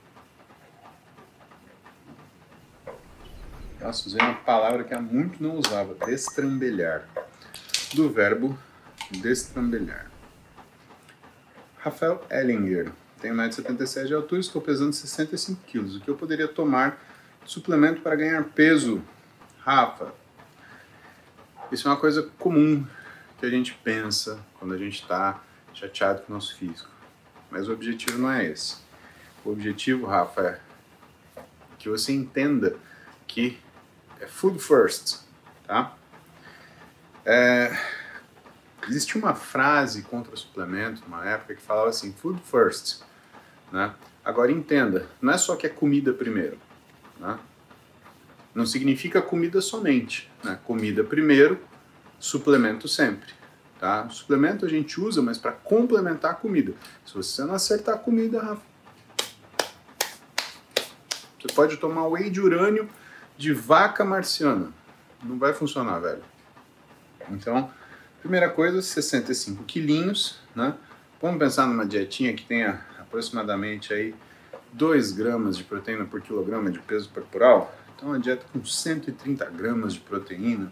Nossa, usei uma palavra que há muito não usava, destrambelhar, do verbo destrambelhar. Rafael Ellinger, tenho 1,77m de altura, estou pesando 65 quilos. O que eu poderia tomar de suplemento para ganhar peso? Rafa, isso é uma coisa comum que a gente pensa quando a gente está chateado com o nosso físico. Mas o objetivo não é esse. O objetivo, Rafa, é que você entenda que é food first, tá? É, existe uma frase contra suplemento, uma época que falava assim, food first, né? Agora entenda, não é só que é comida primeiro, né? Não significa comida somente, né? Comida primeiro, suplemento sempre, tá? suplemento a gente usa, mas para complementar a comida. Se você não acertar a comida, Rafa, você pode tomar whey de urânio de vaca marciana. Não vai funcionar, velho. Então, primeira coisa, 65 quilinhos, né? Vamos pensar numa dietinha que tenha aproximadamente aí 2 gramas de proteína por quilograma de peso corporal. Então, uma dieta com 130 gramas de proteína,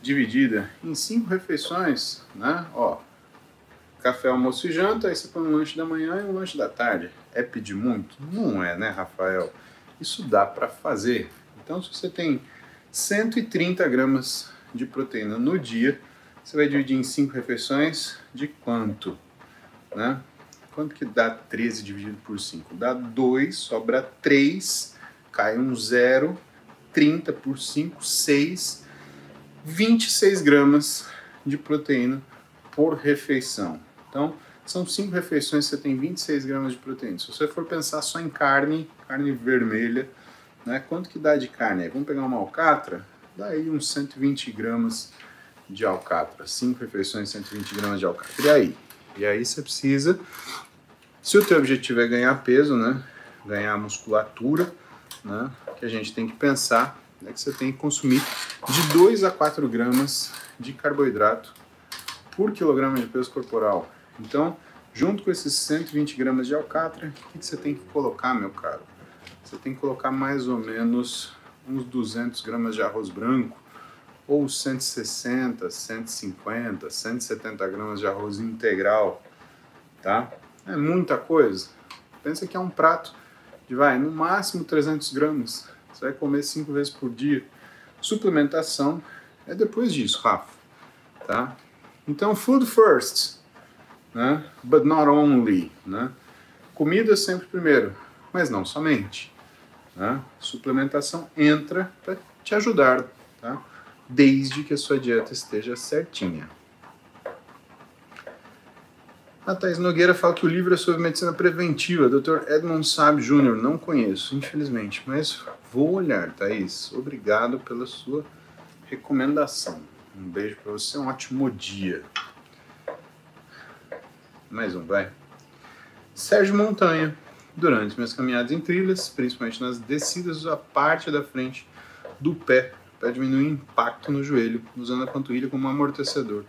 dividida em 5 refeições, né? Ó, café, almoço e janta, aí você põe um lanche da manhã e um lanche da tarde. É pedir muito? Não é, né, Rafael? Isso dá para fazer. Então, se você tem 130 gramas de proteína no dia, você vai dividir em 5 refeições de quanto? Né? Quanto que dá 13 dividido por 5? Dá 2, sobra 3, cai um 0, 30 por 5, 6, 26 gramas de proteína por refeição. Então, são 5 refeições, você tem 26 gramas de proteína. Se você for pensar só em carne, carne vermelha, né? Quanto que dá de carne? Vamos pegar uma alcatra? Dá aí uns 120 gramas de alcatra. 5 refeições, 120 gramas de alcatra. E aí? E aí você precisa, se o teu objetivo é ganhar peso, né? Ganhar musculatura, né? Que a gente tem que pensar é que você tem que consumir de 2 a 4 gramas de carboidrato por quilograma de peso corporal. Então, junto com esses 120 gramas de alcatra, o que você tem que colocar, meu caro? Você tem que colocar mais ou menos uns 200 gramas de arroz branco, ou 160, 150, 170 gramas de arroz integral, tá? É muita coisa. Pensa que é um prato de, vai, no máximo 300 gramas. Você vai comer cinco vezes por dia. Suplementação é depois disso, Rafa, tá? Então, food first, né? But not only, né? Comida sempre primeiro, mas não somente. Né? Suplementação entra para te ajudar, tá? desde que a sua dieta esteja certinha. A Thais Nogueira fala que o livro é sobre medicina preventiva. Dr. Edmond Saab Jr., não conheço, infelizmente, mas vou olhar, Thaís. Obrigado pela sua recomendação. Um beijo para você, um ótimo dia. Mais um, vai. Sérgio Montanha. Durante minhas caminhadas em trilhas, principalmente nas descidas, a parte da frente do pé para diminuir o impacto no joelho, usando a panturrilha como amortecedor.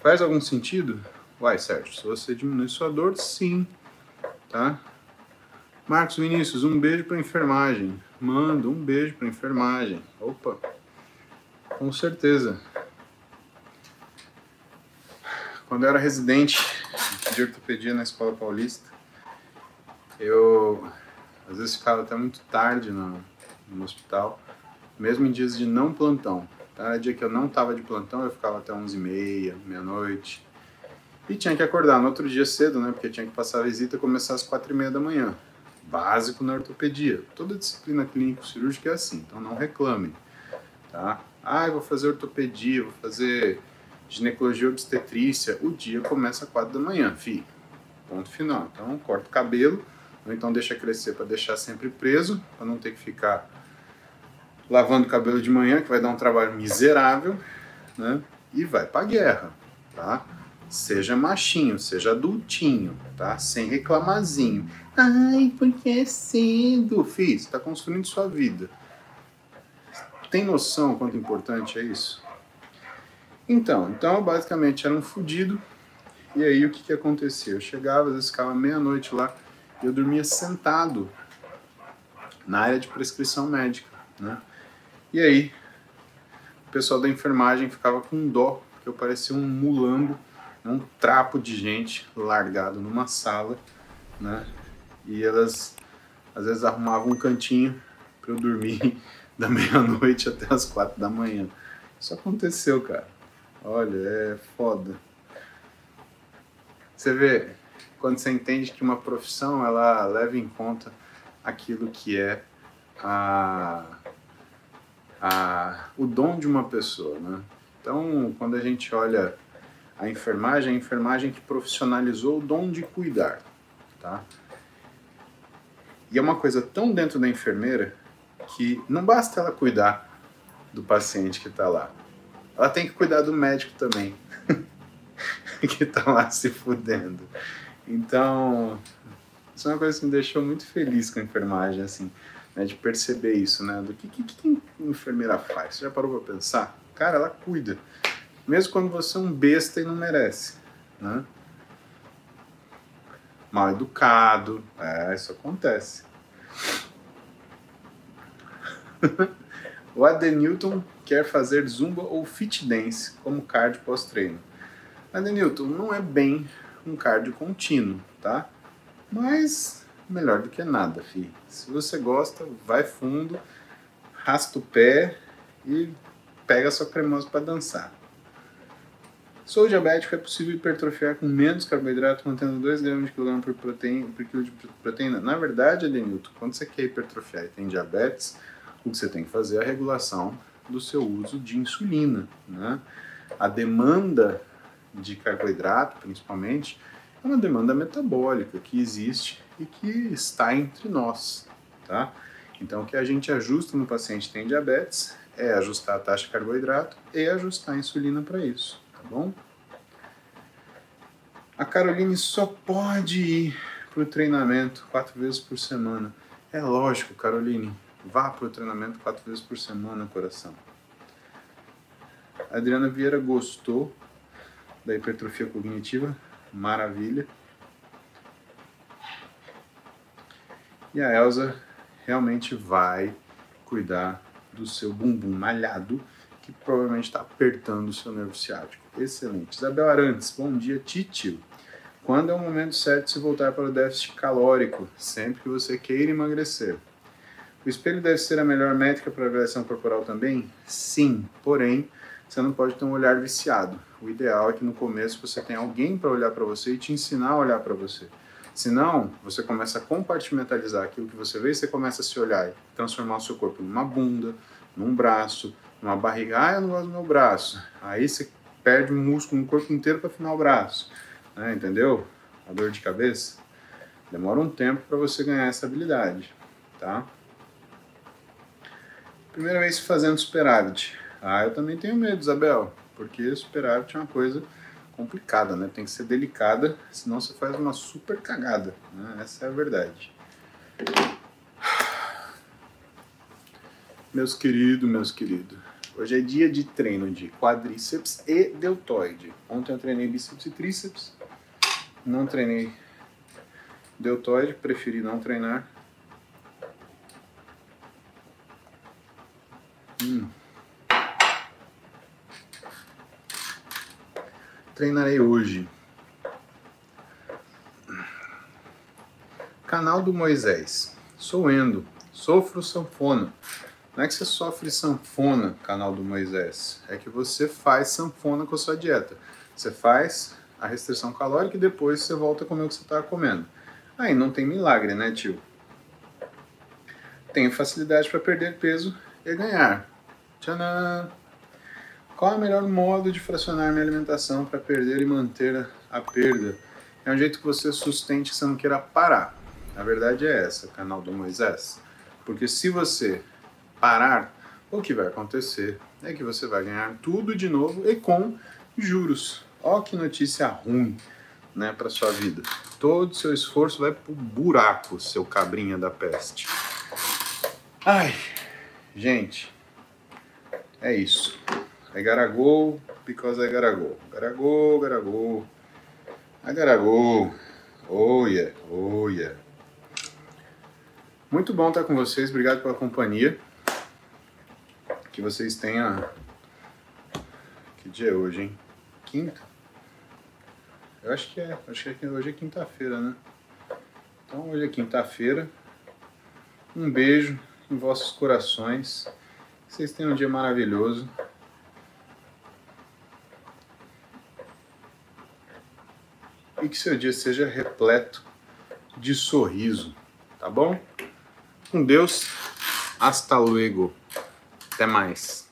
Faz algum sentido? Uai, Sérgio, se você diminui sua dor, sim, tá? Marcos Vinícius, um beijo para enfermagem. Manda um beijo para enfermagem. Opa, com certeza. Quando eu era residente de ortopedia na Escola Paulista, eu às vezes ficava até muito tarde no, no hospital, mesmo em dias de não plantão. Tá? Dia que eu não estava de plantão, eu ficava até 11h30, meia-noite. E tinha que acordar no outro dia cedo, né? Porque tinha que passar a visita e começar às 4h30 da manhã. básico na ortopedia. Toda disciplina clínico-cirúrgica é assim, então não reclamem, tá? Ah, eu vou fazer ortopedia, vou fazer ginecologia obstetrícia, o dia começa às quatro da manhã, fi. Ponto final. Então, corta o cabelo, ou então deixa crescer para deixar sempre preso, para não ter que ficar lavando o cabelo de manhã, que vai dar um trabalho miserável, né? E vai para guerra, tá? Seja machinho, seja adultinho, tá? Sem reclamazinho. Ai, porque é cedo. Fih, você tá construindo sua vida. Tem noção quanto importante é isso? Então, então basicamente era um fudido. E aí o que que acontecia? Eu chegava, às vezes ficava meia-noite lá, eu dormia sentado na área de prescrição médica, né? E aí o pessoal da enfermagem ficava com dó, porque eu parecia um mulambo, um trapo de gente largado numa sala, né? E elas às vezes arrumavam um cantinho para eu dormir da meia-noite até as quatro da manhã. Isso aconteceu, cara. Olha, é foda. Você vê, quando você entende que uma profissão ela leva em conta aquilo que é a a, o dom de uma pessoa, né? Então, quando a gente olha a enfermagem, a enfermagem que profissionalizou o dom de cuidar, tá? E é uma coisa tão dentro da enfermeira que não basta ela cuidar do paciente que está lá. Ela tem que cuidar do médico também, que está lá se fudendo. Então, isso é uma coisa que me deixou muito feliz com a enfermagem, assim né, de perceber isso, né? Do que, que, que a enfermeira faz? Você já parou para pensar? Cara, ela cuida. Mesmo quando você é um besta e não merece, né? Mal educado, é, isso acontece. o Adenilton quer fazer zumba ou fit dance como cardio pós-treino. Adenilton não é bem um cardio contínuo, tá? Mas melhor do que nada, fi. Se você gosta, vai fundo, rasta o pé e pega sua cremosa para dançar. Sou diabético, é possível hipertrofiar com menos carboidrato, mantendo 2 gramas de quilograma por, proteína, por quilo de proteína? Na verdade, Adenilton, quando você quer hipertrofiar e tem diabetes, o que você tem que fazer é a regulação do seu uso de insulina. Né? A demanda de carboidrato, principalmente, é uma demanda metabólica que existe e que está entre nós, tá? Então, o que a gente ajusta no paciente que tem diabetes é ajustar a taxa de carboidrato e ajustar a insulina para isso, tá bom? A Caroline só pode ir para o treinamento quatro vezes por semana. É lógico, Caroline, vá para o treinamento quatro vezes por semana, coração. A Adriana Vieira gostou da hipertrofia cognitiva, maravilha. E a Elsa realmente vai cuidar do seu bumbum malhado, que provavelmente está apertando o seu nervo ciático. Excelente. Isabel Arantes, bom dia, titio. Quando é o momento certo de se voltar para o déficit calórico? Sempre que você queira emagrecer. O espelho deve ser a melhor métrica para avaliação corporal também? Sim, porém, você não pode ter um olhar viciado. O ideal é que no começo você tenha alguém para olhar para você e te ensinar a olhar para você. Senão, você começa a compartimentalizar aquilo que você vê e você começa a se olhar e transformar o seu corpo numa bunda, num braço, numa barriga. Ah, eu não gosto do meu braço. Aí você perde músculo no corpo inteiro para afinar o braço. Né? Entendeu? A dor de cabeça. Demora um tempo para você ganhar essa habilidade. Tá? Primeira vez fazendo superávit. Ah, eu também tenho medo, Isabel, porque superávit é uma coisa complicada, né? Tem que ser delicada, senão você faz uma super cagada, né? Essa é a verdade. Meus queridos, meus queridos, hoje é dia de treino de quadríceps e deltoide. Ontem eu treinei bíceps e tríceps, não treinei deltoide, preferi não treinar. Hum. Treinarei hoje? Canal do Moisés. Sou Endo. Sofro sanfona. Não é que você sofre sanfona, canal do Moisés. É que você faz sanfona com a sua dieta. Você faz a restrição calórica e depois você volta a comer o que você estava comendo. Aí não tem milagre, né, tio? tenho facilidade para perder peso e ganhar. Tchanã! Qual é o melhor modo de fracionar minha alimentação para perder e manter a perda? É um jeito que você sustente que você não queira parar. A verdade é essa, canal do Moisés. Porque se você parar, o que vai acontecer é que você vai ganhar tudo de novo e com juros. Ó que notícia ruim, né, para sua vida. Todo seu esforço vai pro buraco, seu cabrinha da peste. Ai, gente, é isso. I gotta go because I gotta go. Gotta go, gotta go. I gotta go. Oh yeah, oh yeah. Muito bom estar com vocês, obrigado pela companhia. Que vocês tenham. Que dia é hoje, hein? Quinta? Eu acho que é, acho que hoje é quinta-feira, né? Então hoje é quinta-feira. Um beijo em vossos corações. Que vocês tenham um dia maravilhoso. E que seu dia seja repleto de sorriso, tá bom? Com Deus, hasta luego. Até mais.